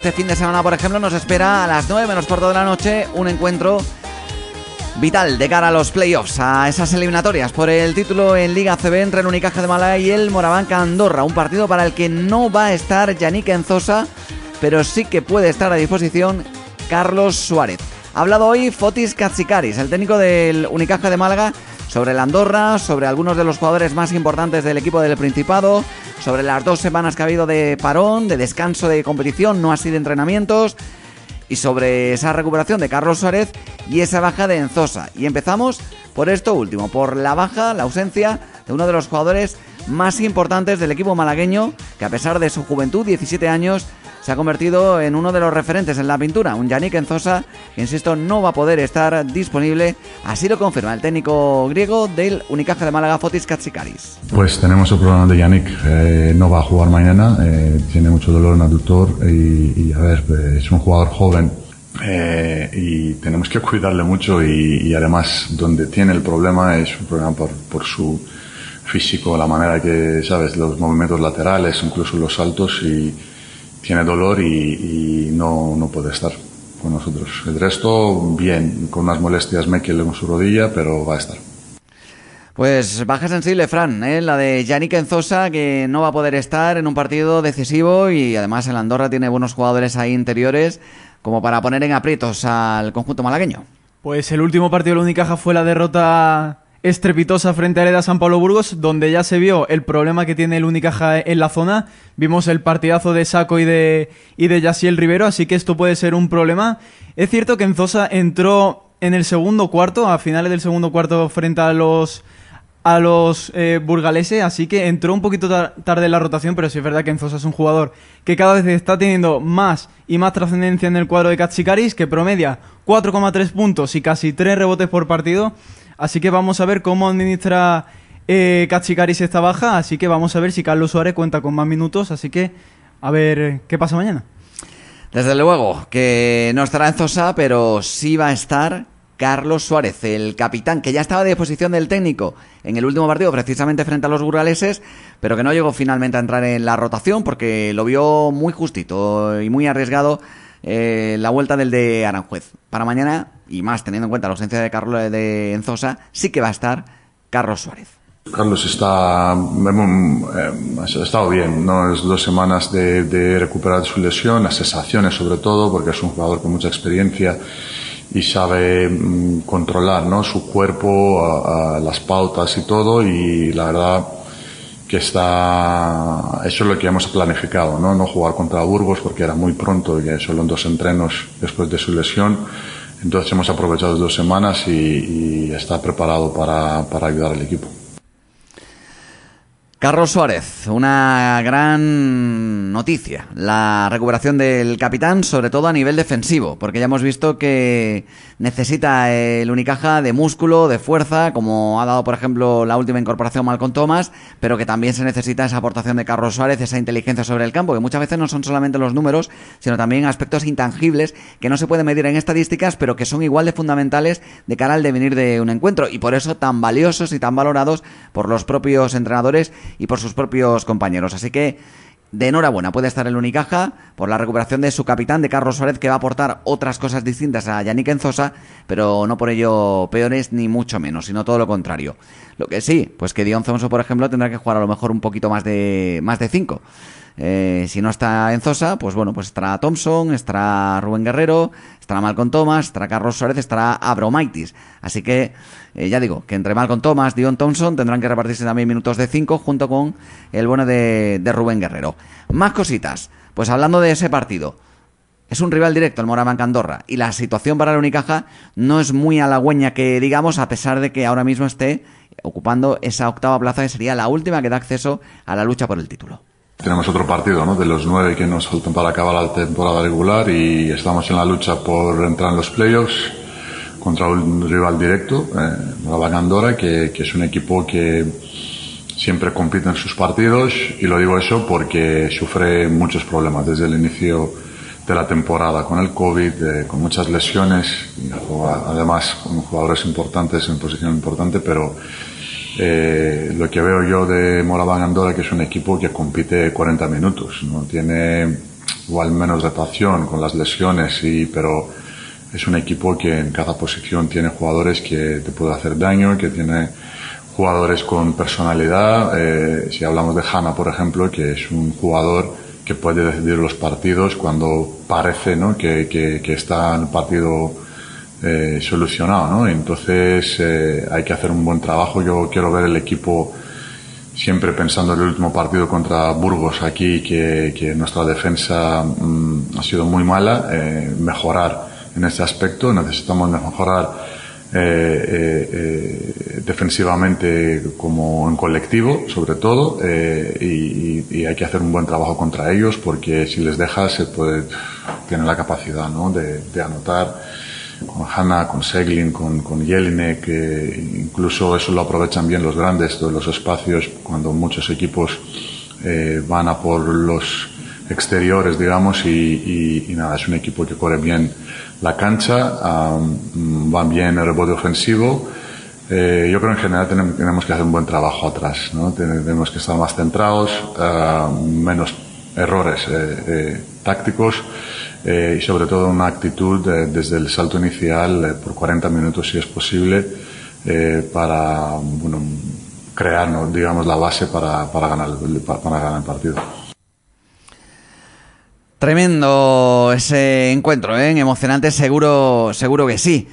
Este fin de semana, por ejemplo, nos espera a las 9 menos cuarto de la noche un encuentro vital de cara a los playoffs, a esas eliminatorias por el título en Liga CB entre el Unicaja de Málaga y el Morabanca Andorra. Un partido para el que no va a estar Yannick Enzosa, pero sí que puede estar a disposición Carlos Suárez. Ha hablado hoy Fotis Katsikaris, el técnico del Unicaja de Málaga, sobre el Andorra, sobre algunos de los jugadores más importantes del equipo del Principado, sobre las dos semanas que ha habido de parón, de descanso de competición, no así de entrenamientos, y sobre esa recuperación de Carlos Suárez y esa baja de Enzosa. Y empezamos por esto último, por la baja, la ausencia de uno de los jugadores más importantes del equipo malagueño, que a pesar de su juventud, 17 años, se ha convertido en uno de los referentes en la pintura, un Yannick Enzosa, que insisto, no va a poder estar disponible, así lo confirma el técnico griego del Unicaja de Málaga, Fotis Katsikaris. Pues tenemos el problema de Yannick, eh, no va a jugar mañana, eh, tiene mucho dolor en aductor y, y a ver, pues, es un jugador joven. Eh, y tenemos que cuidarle mucho y, y, además donde tiene el problema es un problema por, por su físico, la manera que, sabes, los movimientos laterales, incluso los saltos y, tiene dolor y, y no, no, puede estar con nosotros. El resto, bien, con unas molestias Mekel en su rodilla, pero va a estar. Pues baja sensible, Fran, ¿eh? la de Yannick Enzosa, que no va a poder estar en un partido decisivo y además el Andorra tiene buenos jugadores ahí interiores como para poner en aprietos al conjunto malagueño. Pues el último partido de la Unicaja fue la derrota estrepitosa frente a Hereda San Pablo Burgos, donde ya se vio el problema que tiene el Unicaja en la zona. Vimos el partidazo de Saco y de, y de Yaciel Rivero, así que esto puede ser un problema. Es cierto que Enzosa entró en el segundo cuarto, a finales del segundo cuarto frente a los a los eh, burgaleses, así que entró un poquito tar tarde en la rotación, pero sí es verdad que Enzosa es un jugador que cada vez está teniendo más y más trascendencia en el cuadro de Katsikaris, que promedia 4,3 puntos y casi 3 rebotes por partido. Así que vamos a ver cómo administra eh, esta baja. Así que vamos a ver si Carlos Suárez cuenta con más minutos. Así que a ver qué pasa mañana. Desde luego que no estará en Zosa, pero sí va a estar Carlos Suárez, el capitán, que ya estaba a disposición del técnico en el último partido, precisamente frente a los burgaleses, pero que no llegó finalmente a entrar en la rotación porque lo vio muy justito y muy arriesgado eh, la vuelta del de Aranjuez. Para mañana, y más teniendo en cuenta la ausencia de Carlos de Enzosa, sí que va a estar Carlos Suárez. Carlos está, eh, ha estado bien, ¿no? Es dos semanas de, de, recuperar su lesión, las sensaciones sobre todo, porque es un jugador con mucha experiencia y sabe mm, controlar, ¿no? Su cuerpo, a, a las pautas y todo, y la verdad que está eso es lo que hemos planificado no no jugar contra Burgos porque era muy pronto y solo en dos entrenos después de su lesión entonces hemos aprovechado dos semanas y, está preparado para, para ayudar al equipo. Carlos Suárez, una gran noticia, la recuperación del capitán, sobre todo a nivel defensivo, porque ya hemos visto que necesita el Unicaja de músculo, de fuerza, como ha dado, por ejemplo, la última incorporación Malcolm Thomas, pero que también se necesita esa aportación de Carlos Suárez, esa inteligencia sobre el campo, que muchas veces no son solamente los números, sino también aspectos intangibles que no se pueden medir en estadísticas, pero que son igual de fundamentales de cara al devenir de un encuentro, y por eso tan valiosos y tan valorados por los propios entrenadores y por sus propios compañeros. Así que de enhorabuena puede estar el Unicaja por la recuperación de su capitán, de Carlos Suárez, que va a aportar otras cosas distintas a Yannick Enzosa, pero no por ello peores ni mucho menos, sino todo lo contrario. Lo que sí, pues que Dion Thompson, por ejemplo, tendrá que jugar a lo mejor un poquito más de más de cinco. Eh, si no está Enzosa, pues bueno, pues estará Thompson, estará Rubén Guerrero, estará Malcolm Thomas, estará Carlos Suárez, estará Abromaitis. Así que, eh, ya digo, que entre Malcolm Thomas, Dion Thompson tendrán que repartirse también minutos de 5 junto con el bueno de, de, Rubén Guerrero. Más cositas. Pues hablando de ese partido. Es un rival directo el Morabanca Andorra y la situación para la Unicaja no es muy halagüeña que digamos a pesar de que ahora mismo esté ocupando esa octava plaza que sería la última que da acceso a la lucha por el título. Tenemos otro partido, ¿no? De los nueve que nos faltan para acabar la temporada regular y estamos en la lucha por entrar en los playoffs contra un rival directo, eh, que, que, es un equipo que siempre compite en sus partidos y lo digo eso porque sufre muchos problemas desde el inicio de la temporada con el COVID, eh, con muchas lesiones, y además con jugadores importantes en posición importante, pero eh, lo que veo yo de Moraván Andorra que es un equipo que compite 40 minutos, no tiene igual menos rotación con las lesiones, y, pero es un equipo que en cada posición tiene jugadores que te pueden hacer daño, que tiene jugadores con personalidad. Eh, si hablamos de Hanna, por ejemplo, que es un jugador que puede decidir los partidos cuando parece ¿no? que, que, que está el partido eh, solucionado. ¿no? Entonces eh, hay que hacer un buen trabajo. Yo quiero ver el equipo siempre pensando en el último partido contra Burgos aquí, que, que nuestra defensa mm, ha sido muy mala, eh, mejorar en este aspecto. Necesitamos mejorar eh, eh, eh, defensivamente como en colectivo, sobre todo, y, y, hay que hacer un buen trabajo contra ellos porque si les dejas, se puede, tienen la capacidad ¿no? de, de anotar con Hanna, con Seglin, con, con Jelinek, que incluso eso lo aprovechan bien los grandes de los espacios cuando muchos equipos eh, van a por los exteriores, digamos, y, y, y, nada, es un equipo que corre bien la cancha, um, van bien el rebote ofensivo. Eh, yo creo en general tenemos, tenemos, que hacer un buen trabajo atrás, ¿no? Tenemos que estar más centrados, uh, menos errores eh, eh, tácticos eh, y sobre todo una actitud desde el salto inicial por 40 minutos si es posible para bueno, crear digamos la base para, para, ganar, para ganar el partido. Tremendo ese encuentro, ¿eh? emocionante, seguro, seguro que sí.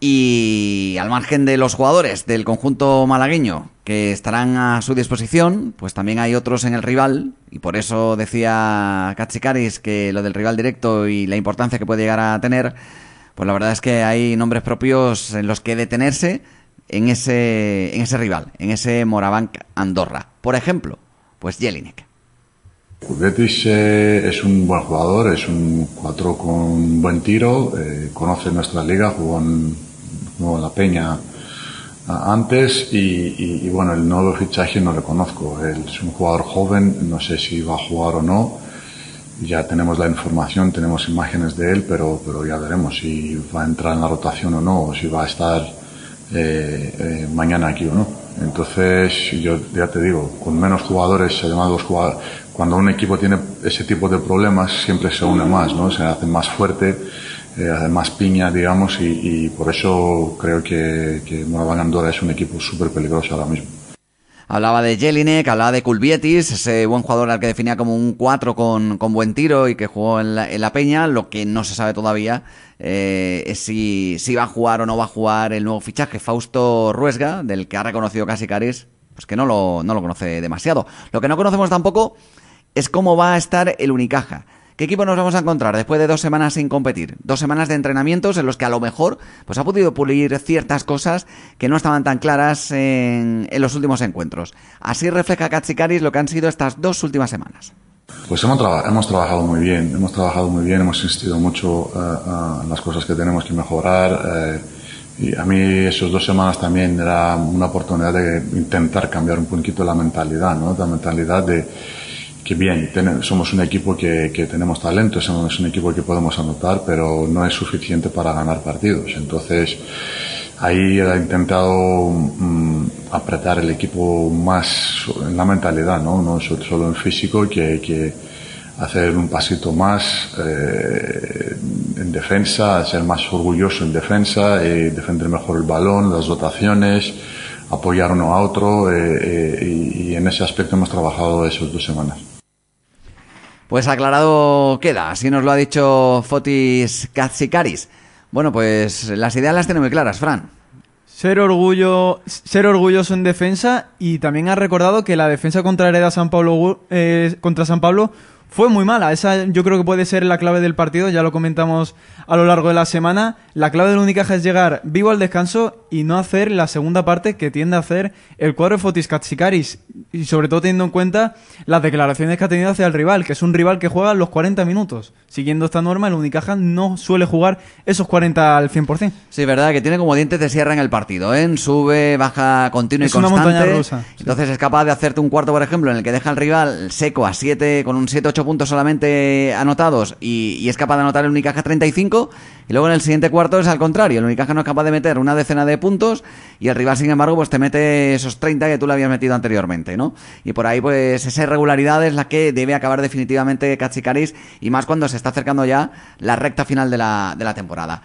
Y al margen de los jugadores del conjunto malagueño que estarán a su disposición, pues también hay otros en el rival, y por eso decía Katsikaris que lo del rival directo y la importancia que puede llegar a tener, pues la verdad es que hay nombres propios en los que detenerse en ese, en ese rival, en ese Morabanc Andorra. Por ejemplo, pues Jelinek. Betis eh, es un buen jugador, es un 4 con buen tiro, eh, conoce nuestra liga, jugó en la Peña antes y, y, y, bueno, el nuevo fichaje no lo conozco. Él es un jugador joven, no sé si va a jugar o no. Ya tenemos la información, tenemos imágenes de él, pero, pero ya veremos si va a entrar en la rotación o no, o si va a estar eh, eh, mañana aquí o no. Entonces, yo ya te digo, con menos jugadores, además los jugadores, cuando un equipo tiene ese tipo de problemas, siempre se une más, ¿no? Se hace más fuerte eh, además piña, digamos, y, por eso creo que, que Moraván Andorra es un equipo súper peligroso ahora mismo. Hablaba de Jelinek, hablaba de Kulvietis, ese buen jugador al que definía como un 4 con, con, buen tiro y que jugó en la, en la, Peña. Lo que no se sabe todavía eh, es si, si va a jugar o no va a jugar el nuevo fichaje Fausto Ruesga, del que ha reconocido casi Caris, pues que no lo, no lo conoce demasiado. Lo que no conocemos tampoco es cómo va a estar el Unicaja. ¿Qué equipo nos vamos a encontrar después de dos semanas sin competir? Dos semanas de entrenamientos en los que a lo mejor pues ha podido pulir ciertas cosas que no estaban tan claras en, en los últimos encuentros. Así refleja Katsikaris lo que han sido estas dos últimas semanas. Pues hemos, traba hemos, trabajado muy bien, hemos trabajado muy bien, hemos insistido mucho uh, uh, en las cosas que tenemos que mejorar. Uh, y a mí esas dos semanas también era una oportunidad de intentar cambiar un poquito la mentalidad, ¿no? La mentalidad de que bien, somos un equipo que, que, tenemos talento, somos un equipo que podemos anotar, pero no es suficiente para ganar partidos. Entonces, ahí he intentado mm, apretar el equipo más en la mentalidad, no, no solo en físico, que, que hacer un pasito más eh, en defensa, ser más orgulloso en defensa, eh, defender mejor el balón, las rotaciones, apoyar uno a otro, eh, y en ese aspecto hemos trabajado esas dos semanas. Pues aclarado queda, así nos lo ha dicho Fotis Katsikaris. Bueno, pues las ideas las tiene muy claras, Fran. Ser, orgullo, ser orgulloso en defensa y también ha recordado que la defensa contra Hereda San Pablo, eh, contra San Pablo fue muy mala. Esa yo creo que puede ser la clave del partido, ya lo comentamos a lo largo de la semana. La clave del Unicaja es llegar vivo al descanso y no hacer la segunda parte que tiende a hacer el cuadro de Fotis Katsikaris. Y sobre todo teniendo en cuenta las declaraciones que ha tenido hacia el rival, que es un rival que juega los 40 minutos. Siguiendo esta norma, el Unicaja no suele jugar esos 40 al 100%. Sí, verdad, que tiene como dientes de sierra en el partido, ¿eh? Sube, baja continuo es y constante. Una montaña rusa. Entonces sí. es capaz de hacerte un cuarto, por ejemplo, en el que deja al rival seco a 7, con un 7-8 28 puntos solamente anotados y, y es capaz de anotar el Unicaja 35 y luego en el siguiente cuarto es al contrario, el Unicaja no es capaz de meter una decena de puntos y el rival sin embargo pues te mete esos 30 que tú le habías metido anteriormente, ¿no? Y por ahí pues esa irregularidad es la que debe acabar definitivamente Cachicaris y más cuando se está acercando ya la recta final de la, de la temporada.